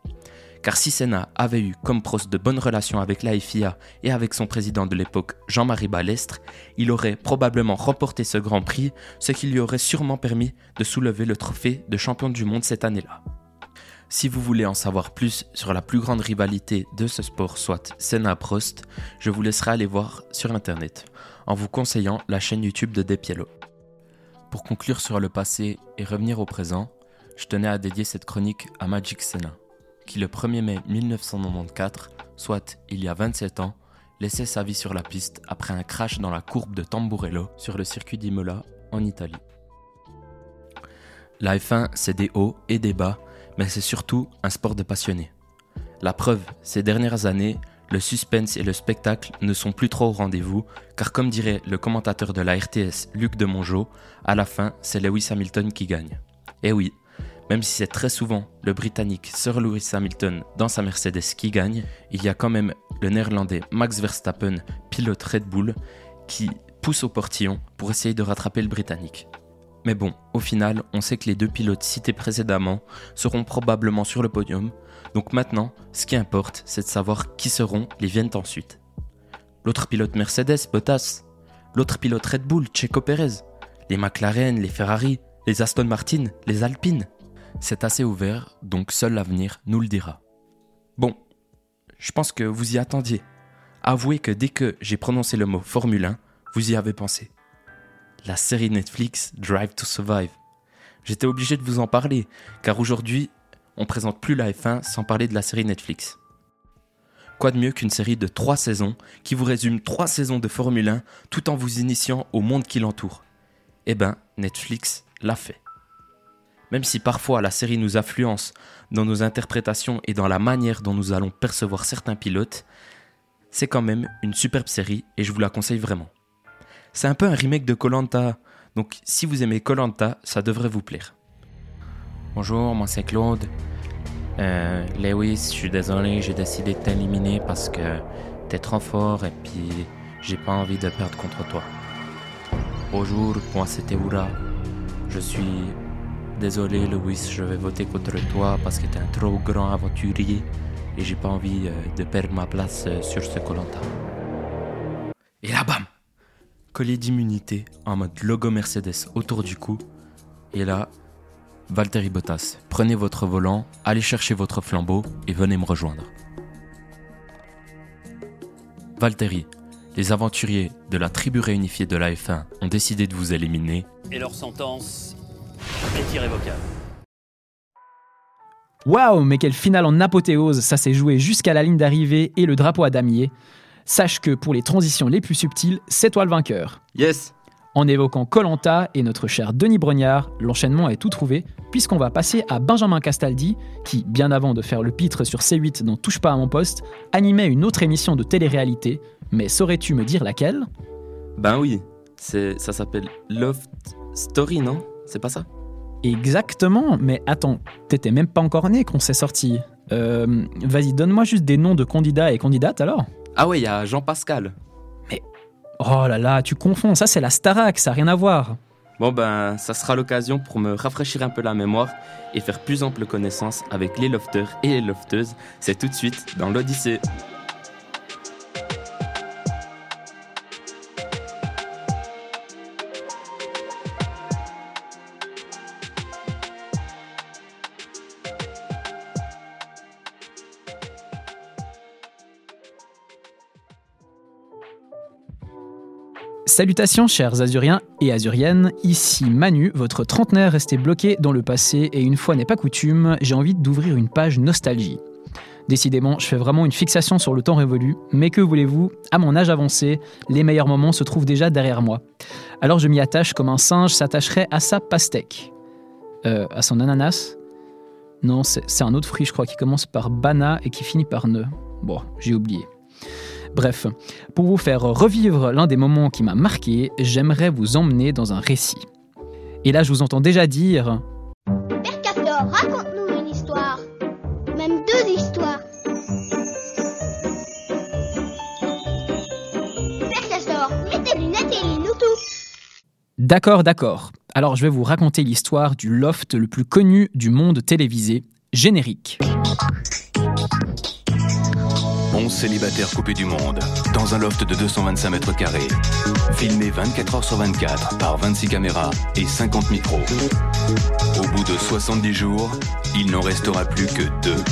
car si Senna avait eu comme Prost de bonnes relations avec la FIA et avec son président de l'époque Jean-Marie Balestre, il aurait probablement remporté ce Grand Prix, ce qui lui aurait sûrement permis de soulever le trophée de champion du monde cette année-là. Si vous voulez en savoir plus sur la plus grande rivalité de ce sport, soit Senna-Prost, je vous laisserai aller voir sur internet en vous conseillant la chaîne YouTube de Depiello. Pour conclure sur le passé et revenir au présent, je tenais à dédier cette chronique à Magic Senna, le 1er mai 1994, soit il y a 27 ans, laissait sa vie sur la piste après un crash dans la courbe de Tamburello sur le circuit d'Imola en Italie. La F1, c'est des hauts et des bas, mais c'est surtout un sport de passionnés. La preuve, ces dernières années, le suspense et le spectacle ne sont plus trop au rendez-vous, car comme dirait le commentateur de la RTS Luc de Mongeau, à la fin, c'est Lewis Hamilton qui gagne. Et oui, même si c'est très souvent le Britannique Sir Lewis Hamilton dans sa Mercedes qui gagne, il y a quand même le Néerlandais Max Verstappen, pilote Red Bull, qui pousse au portillon pour essayer de rattraper le Britannique. Mais bon, au final, on sait que les deux pilotes cités précédemment seront probablement sur le podium, donc maintenant, ce qui importe, c'est de savoir qui seront les viennent ensuite. L'autre pilote Mercedes, Bottas. L'autre pilote Red Bull, Checo Pérez. Les McLaren, les Ferrari, les Aston Martin, les Alpines. C'est assez ouvert, donc seul l'avenir nous le dira. Bon, je pense que vous y attendiez. Avouez que dès que j'ai prononcé le mot Formule 1, vous y avez pensé. La série Netflix Drive to Survive. J'étais obligé de vous en parler, car aujourd'hui, on présente plus la F1 sans parler de la série Netflix. Quoi de mieux qu'une série de 3 saisons qui vous résume 3 saisons de Formule 1 tout en vous initiant au monde qui l'entoure? Eh ben, Netflix l'a fait. Même si parfois la série nous influence dans nos interprétations et dans la manière dont nous allons percevoir certains pilotes, c'est quand même une superbe série et je vous la conseille vraiment. C'est un peu un remake de Colanta, donc si vous aimez Colanta, ça devrait vous plaire. Bonjour, moi c'est Claude. Euh, Lewis, je suis désolé, j'ai décidé de t'éliminer parce que t'es trop fort et puis j'ai pas envie de perdre contre toi. Bonjour, moi c'est Eura. Je suis désolé, Lewis, je vais voter contre toi parce que t'es un trop grand aventurier et j'ai pas envie euh, de perdre ma place euh, sur ce Colanta. Et là, bam Collier d'immunité en mode logo Mercedes autour du cou. Et là, Valtteri Bottas, prenez votre volant, allez chercher votre flambeau et venez me rejoindre. Valtteri, les aventuriers de la tribu réunifiée de la F1 ont décidé de vous éliminer. Et leur sentence est irrévocable. Waouh, mais quelle finale en apothéose, ça s'est joué jusqu'à la ligne d'arrivée et le drapeau à damier. Sache que pour les transitions les plus subtiles, c'est toi le vainqueur. Yes En évoquant Colanta et notre cher Denis Brognard, l'enchaînement est tout trouvé, puisqu'on va passer à Benjamin Castaldi, qui, bien avant de faire le pitre sur C8 dans Touche pas à mon poste, animait une autre émission de télé-réalité. Mais saurais-tu me dire laquelle? Ben oui, ça s'appelle Loft Story, non? C'est pas ça? Exactement, mais attends, t'étais même pas encore né quand c'est sorti. Euh, Vas-y, donne-moi juste des noms de candidats et candidates alors. Ah ouais, il y a Jean-Pascal. Oh là là, tu confonds, ça c'est la Starac, ça n'a rien à voir. Bon ben, ça sera l'occasion pour me rafraîchir un peu la mémoire et faire plus ample connaissance avec les lofters et les lofteuses. C'est tout de suite dans l'Odyssée. Salutations chers Azuriens et Azuriennes, ici Manu, votre trentenaire resté bloqué dans le passé et une fois n'est pas coutume, j'ai envie d'ouvrir une page nostalgie. Décidément, je fais vraiment une fixation sur le temps révolu, mais que voulez-vous, à mon âge avancé, les meilleurs moments se trouvent déjà derrière moi. Alors je m'y attache comme un singe s'attacherait à sa pastèque. Euh, à son ananas? Non, c'est un autre fruit, je crois, qui commence par bana et qui finit par ne. Bon, j'ai oublié. Bref, pour vous faire revivre l'un des moments qui m'a marqué, j'aimerais vous emmener dans un récit. Et là, je vous entends déjà dire Père Castor, raconte-nous une histoire. Même deux histoires. Père Castor, mets tes lunettes et lis-nous tout. D'accord, d'accord. Alors je vais vous raconter l'histoire du loft le plus connu du monde télévisé, générique. Bon célibataire coupé du monde, dans un loft de 225 mètres carrés. Filmé 24 heures sur 24 par 26 caméras et 50 micros. Au bout de 70 jours, il n'en restera plus que deux.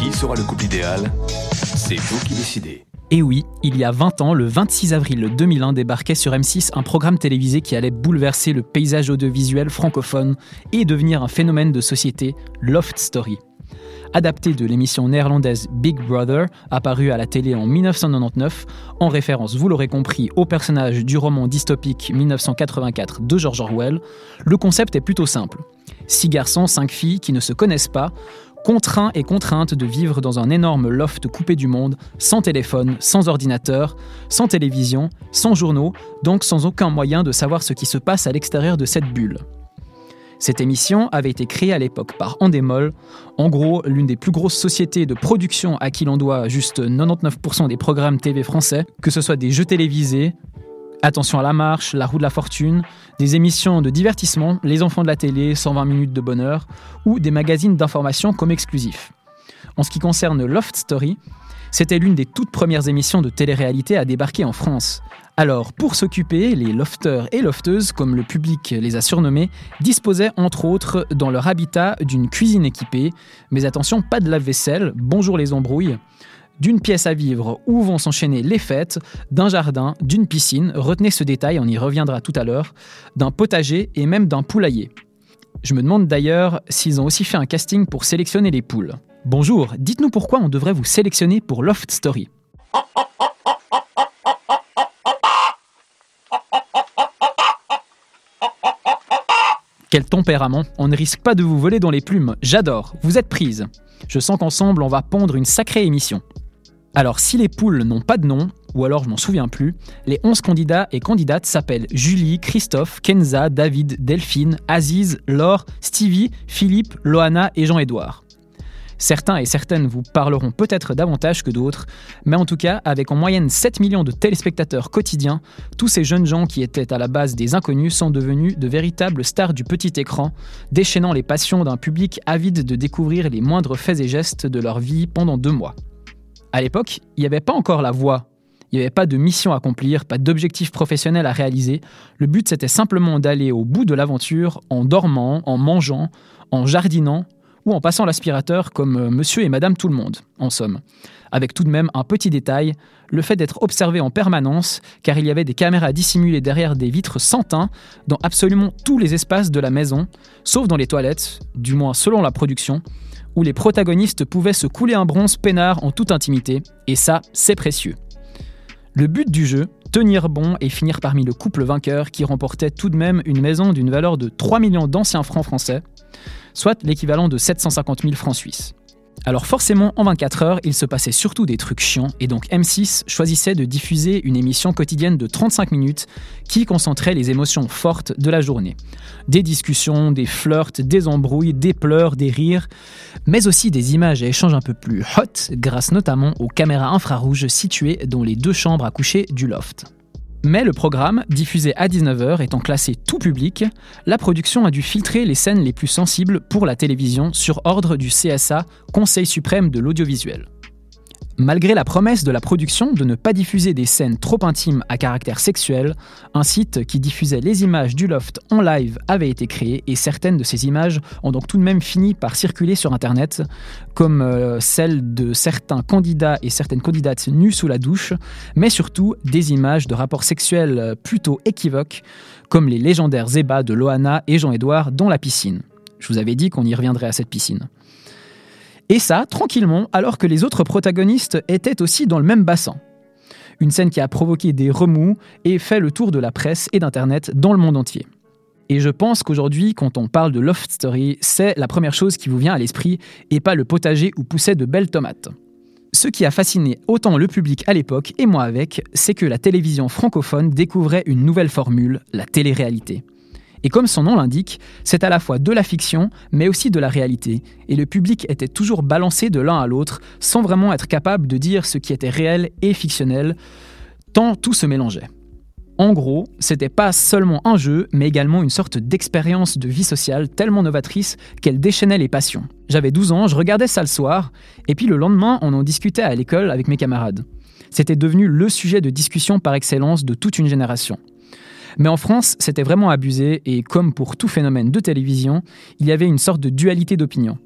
Qui sera le couple idéal? C'est vous qui décidez. Et oui, il y a 20 ans, le 26 avril 2001, débarquait sur M6 un programme télévisé qui allait bouleverser le paysage audiovisuel francophone et devenir un phénomène de société, Loft Story. Adapté de l'émission néerlandaise Big Brother, apparue à la télé en 1999, en référence, vous l'aurez compris, au personnage du roman dystopique 1984 de George Orwell, le concept est plutôt simple. Six garçons, cinq filles qui ne se connaissent pas, contraints et contraintes de vivre dans un énorme loft coupé du monde, sans téléphone, sans ordinateur, sans télévision, sans journaux, donc sans aucun moyen de savoir ce qui se passe à l'extérieur de cette bulle. Cette émission avait été créée à l'époque par Endemol, en gros l'une des plus grosses sociétés de production à qui l'on doit juste 99% des programmes TV français, que ce soit des jeux télévisés, Attention à la marche, La roue de la fortune, des émissions de divertissement, Les enfants de la télé, 120 minutes de bonheur, ou des magazines d'information comme exclusifs. En ce qui concerne Loft Story, c'était l'une des toutes premières émissions de télé-réalité à débarquer en France. Alors, pour s'occuper, les lofters et lofteuses, comme le public les a surnommés, disposaient entre autres dans leur habitat d'une cuisine équipée, mais attention, pas de lave-vaisselle, bonjour les embrouilles, d'une pièce à vivre où vont s'enchaîner les fêtes, d'un jardin, d'une piscine, retenez ce détail, on y reviendra tout à l'heure, d'un potager et même d'un poulailler. Je me demande d'ailleurs s'ils ont aussi fait un casting pour sélectionner les poules. Bonjour, dites-nous pourquoi on devrait vous sélectionner pour Loft Story. Quel tempérament, on ne risque pas de vous voler dans les plumes, j'adore, vous êtes prise. Je sens qu'ensemble on va pondre une sacrée émission. Alors si les poules n'ont pas de nom, ou alors je m'en souviens plus, les 11 candidats et candidates s'appellent Julie, Christophe, Kenza, David, Delphine, Aziz, Laure, Stevie, Philippe, Loana et Jean-Édouard. Certains et certaines vous parleront peut-être davantage que d'autres, mais en tout cas, avec en moyenne 7 millions de téléspectateurs quotidiens, tous ces jeunes gens qui étaient à la base des inconnus sont devenus de véritables stars du petit écran, déchaînant les passions d'un public avide de découvrir les moindres faits et gestes de leur vie pendant deux mois. À l'époque, il n'y avait pas encore la voix. Il n'y avait pas de mission à accomplir, pas d'objectif professionnel à réaliser. Le but, c'était simplement d'aller au bout de l'aventure en dormant, en mangeant, en jardinant ou en passant l'aspirateur comme euh, monsieur et madame tout le monde, en somme. Avec tout de même un petit détail, le fait d'être observé en permanence, car il y avait des caméras dissimulées derrière des vitres sans teint dans absolument tous les espaces de la maison, sauf dans les toilettes, du moins selon la production, où les protagonistes pouvaient se couler un bronze peinard en toute intimité, et ça, c'est précieux. Le but du jeu, tenir bon et finir parmi le couple vainqueur qui remportait tout de même une maison d'une valeur de 3 millions d'anciens francs français, soit l'équivalent de 750 000 francs suisses. Alors forcément, en 24 heures, il se passait surtout des trucs chiants, et donc M6 choisissait de diffuser une émission quotidienne de 35 minutes qui concentrait les émotions fortes de la journée. Des discussions, des flirts, des embrouilles, des pleurs, des rires, mais aussi des images et échanges un peu plus hot, grâce notamment aux caméras infrarouges situées dans les deux chambres à coucher du loft. Mais le programme, diffusé à 19h étant classé tout public, la production a dû filtrer les scènes les plus sensibles pour la télévision sur ordre du CSA, Conseil suprême de l'audiovisuel. Malgré la promesse de la production de ne pas diffuser des scènes trop intimes à caractère sexuel, un site qui diffusait les images du loft en live avait été créé et certaines de ces images ont donc tout de même fini par circuler sur Internet, comme euh, celles de certains candidats et certaines candidates nues sous la douche, mais surtout des images de rapports sexuels plutôt équivoques, comme les légendaires ébats de Loana et Jean-Édouard dans la piscine. Je vous avais dit qu'on y reviendrait à cette piscine. Et ça, tranquillement, alors que les autres protagonistes étaient aussi dans le même bassin. Une scène qui a provoqué des remous et fait le tour de la presse et d'Internet dans le monde entier. Et je pense qu'aujourd'hui, quand on parle de Loft Story, c'est la première chose qui vous vient à l'esprit et pas le potager où poussaient de belles tomates. Ce qui a fasciné autant le public à l'époque et moi avec, c'est que la télévision francophone découvrait une nouvelle formule, la télé-réalité. Et comme son nom l'indique, c'est à la fois de la fiction, mais aussi de la réalité. Et le public était toujours balancé de l'un à l'autre, sans vraiment être capable de dire ce qui était réel et fictionnel, tant tout se mélangeait. En gros, c'était pas seulement un jeu, mais également une sorte d'expérience de vie sociale tellement novatrice qu'elle déchaînait les passions. J'avais 12 ans, je regardais ça le soir, et puis le lendemain, on en discutait à l'école avec mes camarades. C'était devenu le sujet de discussion par excellence de toute une génération. Mais en France, c'était vraiment abusé et comme pour tout phénomène de télévision, il y avait une sorte de dualité d'opinion.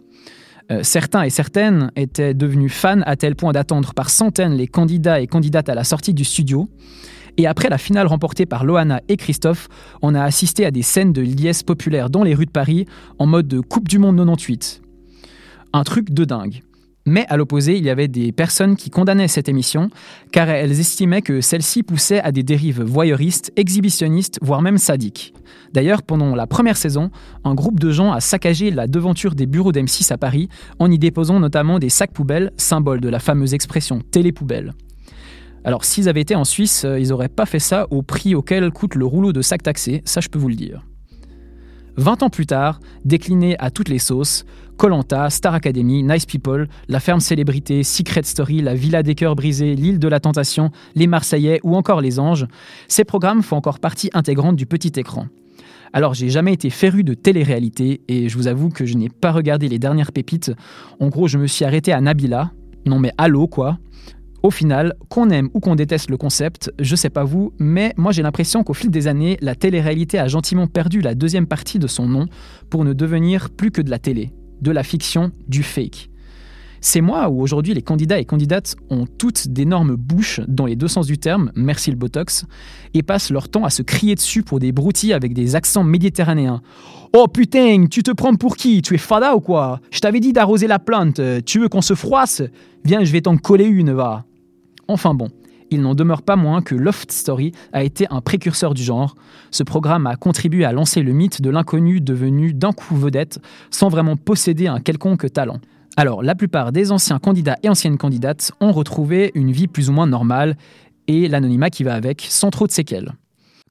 Euh, certains et certaines étaient devenus fans à tel point d'attendre par centaines les candidats et candidates à la sortie du studio. Et après la finale remportée par Loana et Christophe, on a assisté à des scènes de liesse populaire dans les rues de Paris en mode de Coupe du Monde 98. Un truc de dingue. Mais à l'opposé, il y avait des personnes qui condamnaient cette émission car elles estimaient que celle-ci poussait à des dérives voyeuristes, exhibitionnistes, voire même sadiques. D'ailleurs, pendant la première saison, un groupe de gens a saccagé la devanture des bureaux d'M6 à Paris en y déposant notamment des sacs poubelles, symbole de la fameuse expression télépoubelle. Alors s'ils avaient été en Suisse, euh, ils n'auraient pas fait ça au prix auquel coûte le rouleau de sac taxé, ça je peux vous le dire. 20 ans plus tard, décliné à toutes les sauces, Colanta, Star Academy, Nice People, La Ferme Célébrité, Secret Story, La Villa des Cœurs Brisés, L'île de la Tentation, Les Marseillais ou encore Les Anges, ces programmes font encore partie intégrante du petit écran. Alors j'ai jamais été féru de télé-réalité et je vous avoue que je n'ai pas regardé les dernières pépites. En gros, je me suis arrêté à Nabila. Non mais allô quoi? Au final, qu'on aime ou qu'on déteste le concept, je sais pas vous, mais moi j'ai l'impression qu'au fil des années, la télé-réalité a gentiment perdu la deuxième partie de son nom pour ne devenir plus que de la télé, de la fiction, du fake. C'est moi où aujourd'hui les candidats et candidates ont toutes d'énormes bouches dans les deux sens du terme, merci le Botox, et passent leur temps à se crier dessus pour des broutilles avec des accents méditerranéens. Oh putain, tu te prends pour qui? Tu es fada ou quoi? Je t'avais dit d'arroser la plante, tu veux qu'on se froisse? Viens, je vais t'en coller une, va. Enfin bon, il n'en demeure pas moins que Loft Story a été un précurseur du genre. Ce programme a contribué à lancer le mythe de l'inconnu devenu d'un coup vedette sans vraiment posséder un quelconque talent. Alors, la plupart des anciens candidats et anciennes candidates ont retrouvé une vie plus ou moins normale et l'anonymat qui va avec, sans trop de séquelles.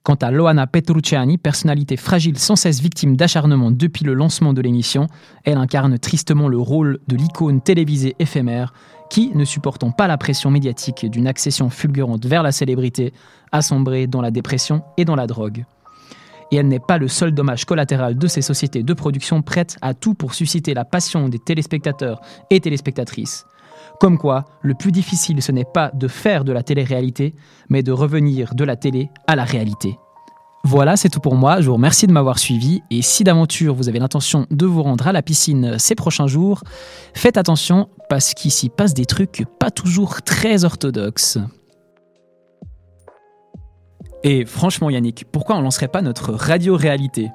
Quant à Loana Petrucciani, personnalité fragile sans cesse victime d'acharnement depuis le lancement de l'émission, elle incarne tristement le rôle de l'icône télévisée éphémère qui, ne supportant pas la pression médiatique d'une accession fulgurante vers la célébrité, a sombré dans la dépression et dans la drogue. Et elle n'est pas le seul dommage collatéral de ces sociétés de production prêtes à tout pour susciter la passion des téléspectateurs et téléspectatrices. Comme quoi, le plus difficile, ce n'est pas de faire de la télé-réalité, mais de revenir de la télé à la réalité. Voilà, c'est tout pour moi. Je vous remercie de m'avoir suivi. Et si d'aventure vous avez l'intention de vous rendre à la piscine ces prochains jours, faites attention parce qu'ici passe des trucs pas toujours très orthodoxes. Et franchement, Yannick, pourquoi on lancerait pas notre radio-réalité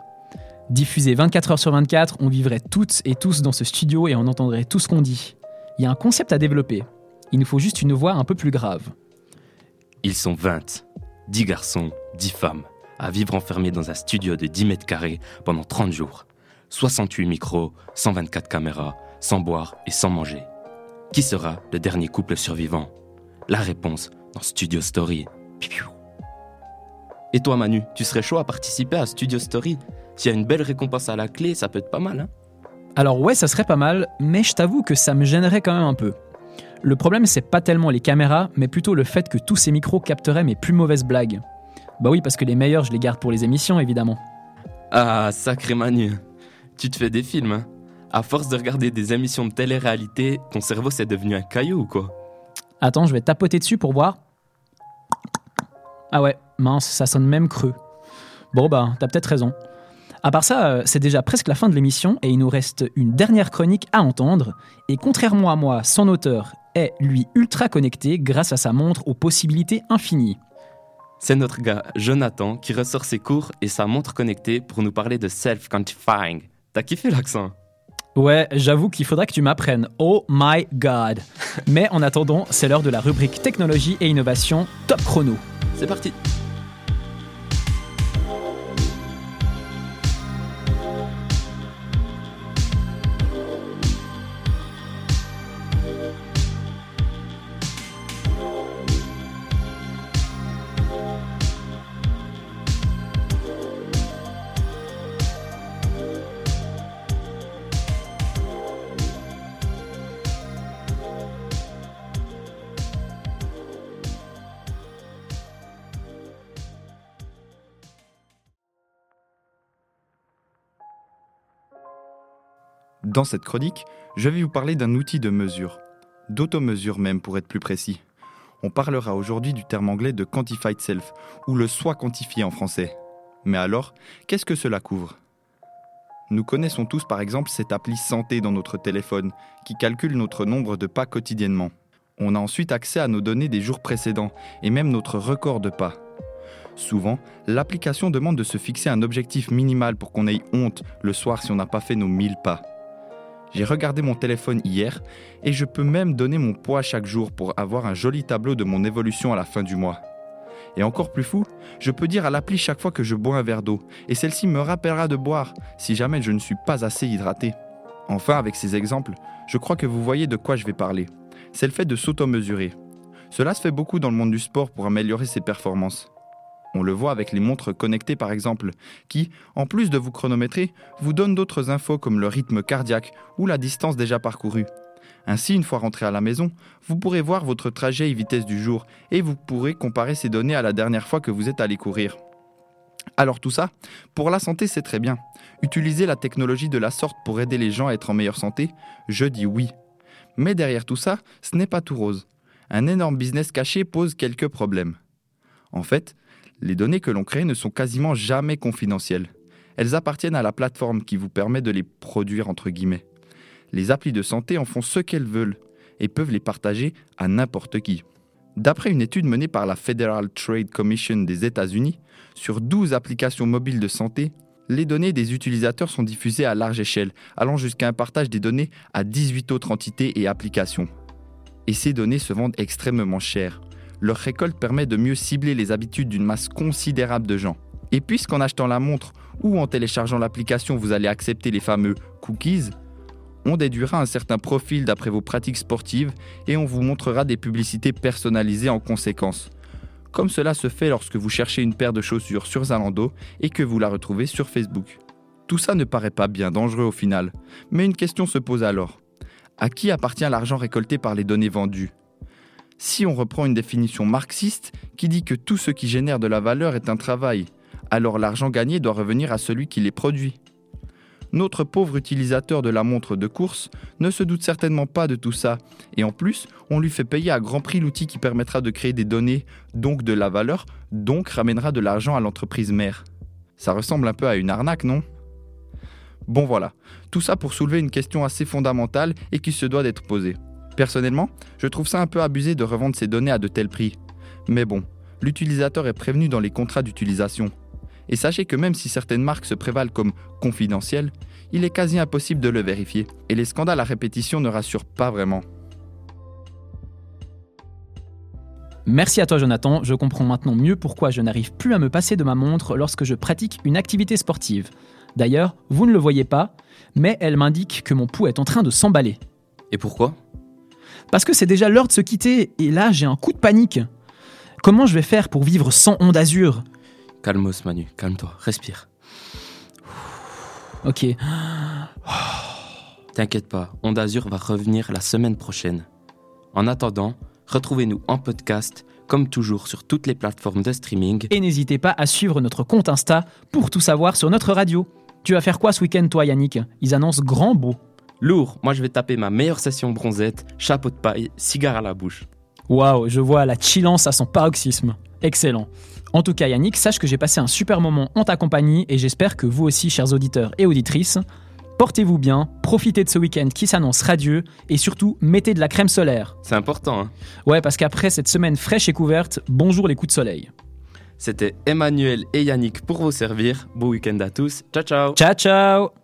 Diffusée 24 heures sur 24, on vivrait toutes et tous dans ce studio et on entendrait tout ce qu'on dit. Il y a un concept à développer. Il nous faut juste une voix un peu plus grave. Ils sont 20, 10 garçons, 10 femmes, à vivre enfermés dans un studio de 10 mètres carrés pendant 30 jours. 68 micros, 124 caméras, sans boire et sans manger. Qui sera le dernier couple survivant? La réponse dans Studio Story. Et toi Manu, tu serais chaud à participer à Studio Story? S'il y a une belle récompense à la clé, ça peut être pas mal, hein? Alors ouais, ça serait pas mal, mais je t'avoue que ça me gênerait quand même un peu. Le problème, c'est pas tellement les caméras, mais plutôt le fait que tous ces micros capteraient mes plus mauvaises blagues. Bah oui, parce que les meilleurs, je les garde pour les émissions, évidemment. Ah, sacré Manu. Tu te fais des films, hein À force de regarder des émissions de télé-réalité, ton cerveau c'est devenu un caillou ou quoi? Attends, je vais tapoter dessus pour voir. Ah ouais, mince, ça sonne même creux. Bon bah, t'as peut-être raison. À part ça, euh, c'est déjà presque la fin de l'émission et il nous reste une dernière chronique à entendre. Et contrairement à moi, son auteur est, lui, ultra connecté grâce à sa montre aux possibilités infinies. C'est notre gars Jonathan qui ressort ses cours et sa montre connectée pour nous parler de self-quantifying. T'as kiffé l'accent? Ouais, j'avoue qu'il faudra que tu m'apprennes. Oh my god. Mais en attendant, c'est l'heure de la rubrique technologie et innovation top chrono. C'est parti Dans cette chronique, je vais vous parler d'un outil de mesure, d'automesure même pour être plus précis. On parlera aujourd'hui du terme anglais de quantified self, ou le soi quantifié en français. Mais alors, qu'est-ce que cela couvre? Nous connaissons tous par exemple cette appli santé dans notre téléphone qui calcule notre nombre de pas quotidiennement. On a ensuite accès à nos données des jours précédents et même notre record de pas. Souvent, l'application demande de se fixer un objectif minimal pour qu'on ait honte le soir si on n'a pas fait nos 1000 pas. J'ai regardé mon téléphone hier et je peux même donner mon poids chaque jour pour avoir un joli tableau de mon évolution à la fin du mois. Et encore plus fou, je peux dire à l'appli chaque fois que je bois un verre d'eau et celle-ci me rappellera de boire si jamais je ne suis pas assez hydraté. Enfin, avec ces exemples, je crois que vous voyez de quoi je vais parler. C'est le fait de s'auto-mesurer. Cela se fait beaucoup dans le monde du sport pour améliorer ses performances. On le voit avec les montres connectées par exemple, qui, en plus de vous chronométrer, vous donnent d'autres infos comme le rythme cardiaque ou la distance déjà parcourue. Ainsi, une fois rentré à la maison, vous pourrez voir votre trajet et vitesse du jour et vous pourrez comparer ces données à la dernière fois que vous êtes allé courir. Alors tout ça, pour la santé, c'est très bien. Utiliser la technologie de la sorte pour aider les gens à être en meilleure santé, je dis oui. Mais derrière tout ça, ce n'est pas tout rose. Un énorme business caché pose quelques problèmes. En fait, les données que l'on crée ne sont quasiment jamais confidentielles. Elles appartiennent à la plateforme qui vous permet de les produire entre guillemets. Les applis de santé en font ce qu'elles veulent et peuvent les partager à n'importe qui. D'après une étude menée par la Federal Trade Commission des États-Unis, sur 12 applications mobiles de santé, les données des utilisateurs sont diffusées à large échelle, allant jusqu'à un partage des données à 18 autres entités et applications. Et ces données se vendent extrêmement cher, leur récolte permet de mieux cibler les habitudes d'une masse considérable de gens. Et puisqu'en achetant la montre ou en téléchargeant l'application, vous allez accepter les fameux cookies, on déduira un certain profil d'après vos pratiques sportives et on vous montrera des publicités personnalisées en conséquence. Comme cela se fait lorsque vous cherchez une paire de chaussures sur Zalando et que vous la retrouvez sur Facebook. Tout ça ne paraît pas bien dangereux au final, mais une question se pose alors. À qui appartient l'argent récolté par les données vendues? Si on reprend une définition marxiste qui dit que tout ce qui génère de la valeur est un travail, alors l'argent gagné doit revenir à celui qui les produit. Notre pauvre utilisateur de la montre de course ne se doute certainement pas de tout ça, et en plus, on lui fait payer à grand prix l'outil qui permettra de créer des données, donc de la valeur, donc ramènera de l'argent à l'entreprise mère. Ça ressemble un peu à une arnaque, non? Bon voilà, tout ça pour soulever une question assez fondamentale et qui se doit d'être posée. Personnellement, je trouve ça un peu abusé de revendre ces données à de tels prix. Mais bon, l'utilisateur est prévenu dans les contrats d'utilisation. Et sachez que même si certaines marques se prévalent comme confidentielles, il est quasi impossible de le vérifier, et les scandales à répétition ne rassurent pas vraiment. Merci à toi Jonathan, je comprends maintenant mieux pourquoi je n'arrive plus à me passer de ma montre lorsque je pratique une activité sportive. D'ailleurs, vous ne le voyez pas, mais elle m'indique que mon pouls est en train de s'emballer. Et pourquoi? Parce que c'est déjà l'heure de se quitter et là j'ai un coup de panique. Comment je vais faire pour vivre sans onde azur Calmos Manu, calme-toi, respire. Ok. T'inquiète pas, Onde Azur va revenir la semaine prochaine. En attendant, retrouvez-nous en podcast, comme toujours sur toutes les plateformes de streaming. Et n'hésitez pas à suivre notre compte Insta pour tout savoir sur notre radio. Tu vas faire quoi ce week-end, toi, Yannick? Ils annoncent grand beau. Lourd, moi je vais taper ma meilleure session bronzette, chapeau de paille, cigare à la bouche. Waouh, je vois la chillance à son paroxysme. Excellent. En tout cas, Yannick, sache que j'ai passé un super moment en ta compagnie et j'espère que vous aussi, chers auditeurs et auditrices, portez-vous bien, profitez de ce week-end qui s'annonce radieux et surtout mettez de la crème solaire. C'est important, hein Ouais, parce qu'après cette semaine fraîche et couverte, bonjour les coups de soleil. C'était Emmanuel et Yannick pour vous servir. Bon week-end à tous. Ciao, ciao. Ciao, ciao